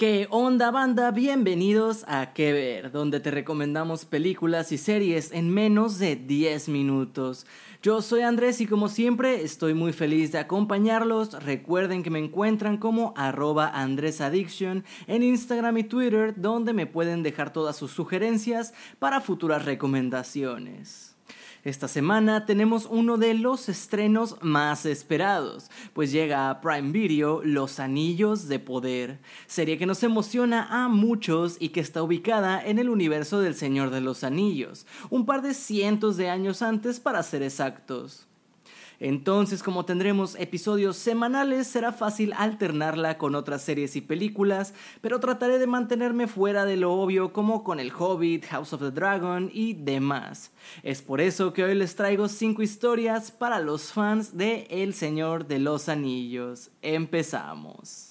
¿Qué onda banda? Bienvenidos a Que Ver, donde te recomendamos películas y series en menos de 10 minutos. Yo soy Andrés y como siempre estoy muy feliz de acompañarlos. Recuerden que me encuentran como arroba andresaddiction en Instagram y Twitter donde me pueden dejar todas sus sugerencias para futuras recomendaciones. Esta semana tenemos uno de los estrenos más esperados, pues llega a Prime Video Los Anillos de Poder, serie que nos emociona a muchos y que está ubicada en el universo del Señor de los Anillos, un par de cientos de años antes para ser exactos. Entonces, como tendremos episodios semanales, será fácil alternarla con otras series y películas, pero trataré de mantenerme fuera de lo obvio como con El Hobbit, House of the Dragon y demás. Es por eso que hoy les traigo 5 historias para los fans de El Señor de los Anillos. Empezamos.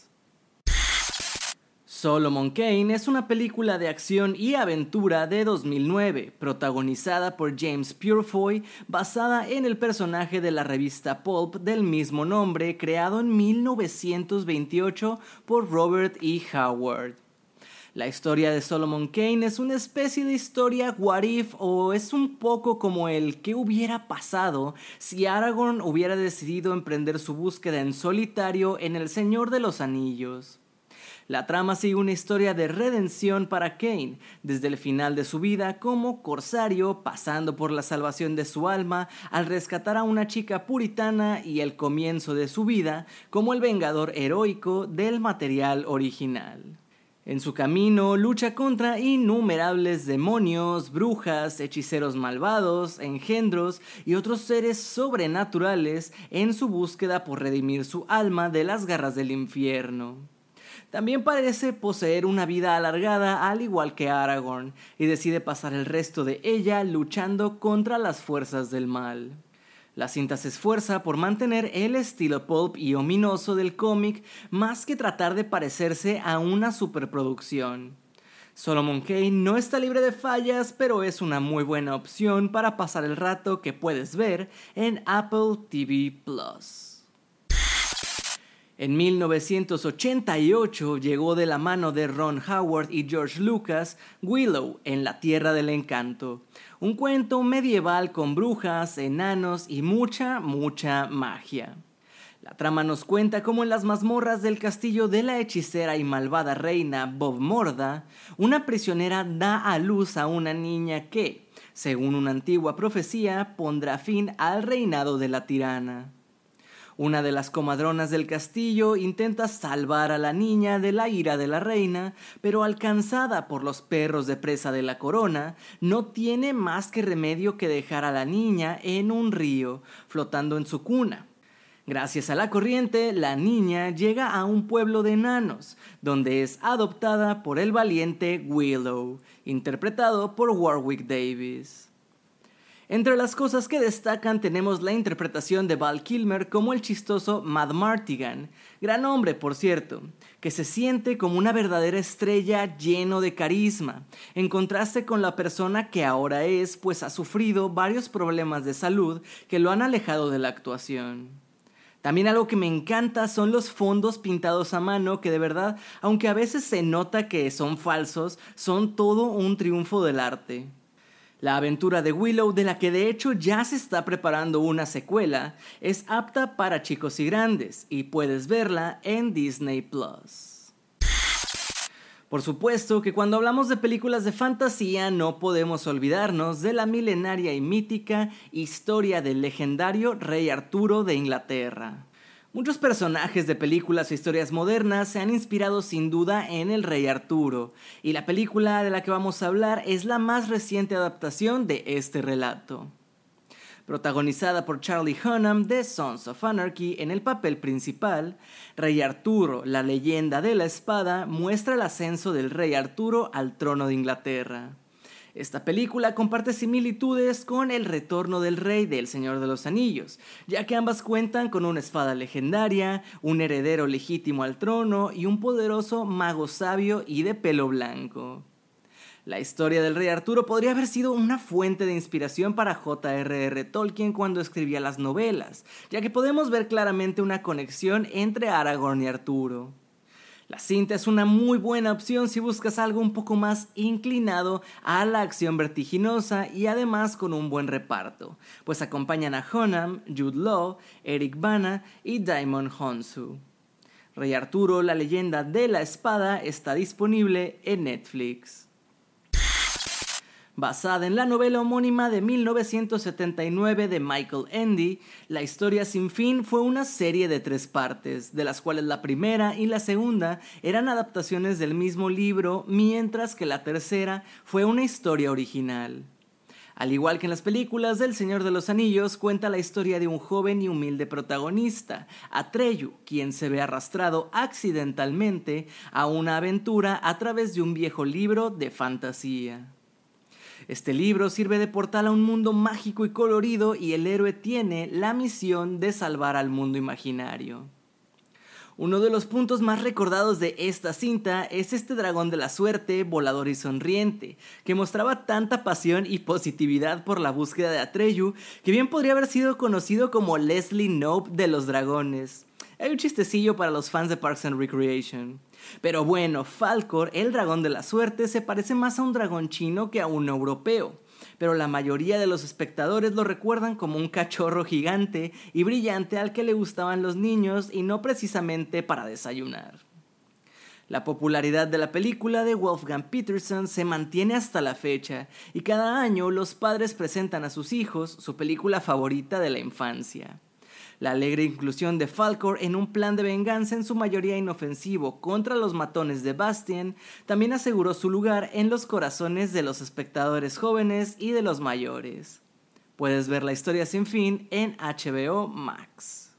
Solomon Kane es una película de acción y aventura de 2009, protagonizada por James Purefoy, basada en el personaje de la revista Pulp del mismo nombre, creado en 1928 por Robert E. Howard. La historia de Solomon Kane es una especie de historia what o es un poco como el que hubiera pasado si Aragorn hubiera decidido emprender su búsqueda en solitario en El Señor de los Anillos. La trama sigue una historia de redención para Kane, desde el final de su vida como corsario, pasando por la salvación de su alma al rescatar a una chica puritana y el comienzo de su vida como el vengador heroico del material original. En su camino lucha contra innumerables demonios, brujas, hechiceros malvados, engendros y otros seres sobrenaturales en su búsqueda por redimir su alma de las garras del infierno. También parece poseer una vida alargada al igual que Aragorn, y decide pasar el resto de ella luchando contra las fuerzas del mal. La cinta se esfuerza por mantener el estilo pulp y ominoso del cómic más que tratar de parecerse a una superproducción. Solomon Kane no está libre de fallas, pero es una muy buena opción para pasar el rato que puedes ver en Apple TV Plus. En 1988 llegó de la mano de Ron Howard y George Lucas Willow en la Tierra del Encanto, un cuento medieval con brujas, enanos y mucha, mucha magia. La trama nos cuenta cómo en las mazmorras del castillo de la hechicera y malvada reina Bob Morda, una prisionera da a luz a una niña que, según una antigua profecía, pondrá fin al reinado de la tirana. Una de las comadronas del castillo intenta salvar a la niña de la ira de la reina, pero alcanzada por los perros de presa de la corona, no tiene más que remedio que dejar a la niña en un río, flotando en su cuna. Gracias a la corriente, la niña llega a un pueblo de enanos, donde es adoptada por el valiente Willow, interpretado por Warwick Davis. Entre las cosas que destacan tenemos la interpretación de Val Kilmer como el chistoso Mad Martigan, gran hombre por cierto, que se siente como una verdadera estrella lleno de carisma, en contraste con la persona que ahora es, pues ha sufrido varios problemas de salud que lo han alejado de la actuación. También algo que me encanta son los fondos pintados a mano que de verdad, aunque a veces se nota que son falsos, son todo un triunfo del arte. La aventura de Willow, de la que de hecho ya se está preparando una secuela, es apta para chicos y grandes y puedes verla en Disney Plus. Por supuesto que cuando hablamos de películas de fantasía no podemos olvidarnos de la milenaria y mítica historia del legendario rey Arturo de Inglaterra. Muchos personajes de películas o historias modernas se han inspirado sin duda en el Rey Arturo, y la película de la que vamos a hablar es la más reciente adaptación de este relato. Protagonizada por Charlie Hunnam de Sons of Anarchy en el papel principal, Rey Arturo, la leyenda de la espada, muestra el ascenso del Rey Arturo al trono de Inglaterra. Esta película comparte similitudes con El Retorno del Rey del Señor de los Anillos, ya que ambas cuentan con una espada legendaria, un heredero legítimo al trono y un poderoso mago sabio y de pelo blanco. La historia del rey Arturo podría haber sido una fuente de inspiración para J.R.R. Tolkien cuando escribía las novelas, ya que podemos ver claramente una conexión entre Aragorn y Arturo. La cinta es una muy buena opción si buscas algo un poco más inclinado a la acción vertiginosa y además con un buen reparto, pues acompañan a Honam, Jude Law, Eric Bana y Daimon Honsu. Rey Arturo, la leyenda de la espada, está disponible en Netflix. Basada en la novela homónima de 1979 de Michael Endy, La historia sin fin fue una serie de tres partes, de las cuales la primera y la segunda eran adaptaciones del mismo libro, mientras que la tercera fue una historia original. Al igual que en las películas del Señor de los Anillos, cuenta la historia de un joven y humilde protagonista, Atreyu, quien se ve arrastrado accidentalmente a una aventura a través de un viejo libro de fantasía. Este libro sirve de portal a un mundo mágico y colorido y el héroe tiene la misión de salvar al mundo imaginario. Uno de los puntos más recordados de esta cinta es este dragón de la suerte, volador y sonriente, que mostraba tanta pasión y positividad por la búsqueda de Atreyu, que bien podría haber sido conocido como Leslie Knope de los dragones. Hay un chistecillo para los fans de Parks and Recreation. Pero bueno, Falcor, el dragón de la suerte, se parece más a un dragón chino que a un europeo. Pero la mayoría de los espectadores lo recuerdan como un cachorro gigante y brillante al que le gustaban los niños y no precisamente para desayunar. La popularidad de la película de Wolfgang Peterson se mantiene hasta la fecha y cada año los padres presentan a sus hijos su película favorita de la infancia. La alegre inclusión de Falcor en un plan de venganza en su mayoría inofensivo contra los matones de Bastien también aseguró su lugar en los corazones de los espectadores jóvenes y de los mayores. Puedes ver la historia sin fin en HBO Max.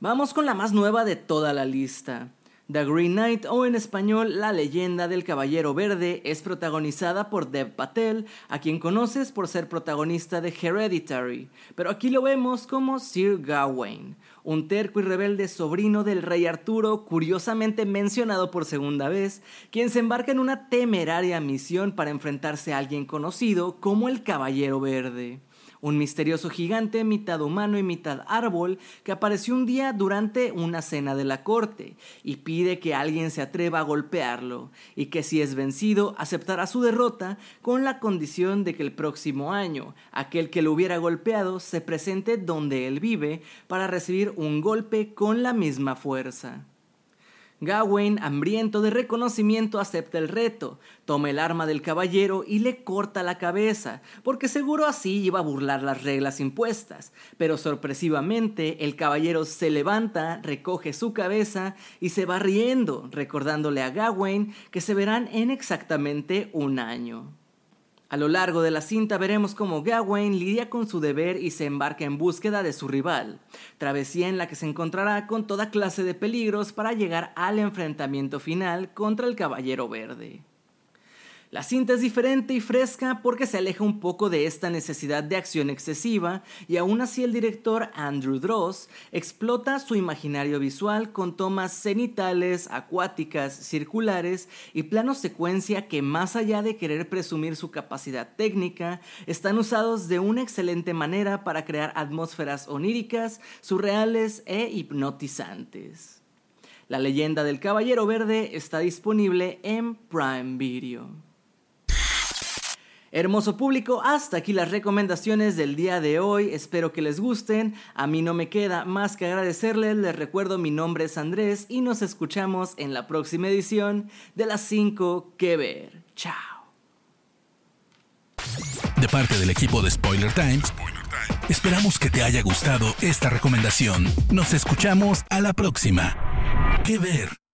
Vamos con la más nueva de toda la lista. The Green Knight o en español La leyenda del Caballero Verde es protagonizada por Dev Patel, a quien conoces por ser protagonista de Hereditary, pero aquí lo vemos como Sir Gawain, un terco y rebelde sobrino del rey Arturo, curiosamente mencionado por segunda vez, quien se embarca en una temeraria misión para enfrentarse a alguien conocido como el Caballero Verde un misterioso gigante mitad humano y mitad árbol que apareció un día durante una cena de la corte y pide que alguien se atreva a golpearlo y que si es vencido aceptará su derrota con la condición de que el próximo año aquel que lo hubiera golpeado se presente donde él vive para recibir un golpe con la misma fuerza. Gawain, hambriento de reconocimiento, acepta el reto, toma el arma del caballero y le corta la cabeza, porque seguro así iba a burlar las reglas impuestas. Pero sorpresivamente el caballero se levanta, recoge su cabeza y se va riendo, recordándole a Gawain que se verán en exactamente un año. A lo largo de la cinta veremos cómo Gawain lidia con su deber y se embarca en búsqueda de su rival, travesía en la que se encontrará con toda clase de peligros para llegar al enfrentamiento final contra el Caballero Verde. La cinta es diferente y fresca porque se aleja un poco de esta necesidad de acción excesiva y aún así el director Andrew Dross explota su imaginario visual con tomas cenitales, acuáticas, circulares y planos secuencia que más allá de querer presumir su capacidad técnica, están usados de una excelente manera para crear atmósferas oníricas, surreales e hipnotizantes. La leyenda del Caballero Verde está disponible en Prime Video. Hermoso público, hasta aquí las recomendaciones del día de hoy. Espero que les gusten. A mí no me queda más que agradecerles. Les recuerdo mi nombre es Andrés y nos escuchamos en la próxima edición de las 5 que ver. Chao. De parte del equipo de Spoiler Times, esperamos que te haya gustado esta recomendación. Nos escuchamos a la próxima. Que ver.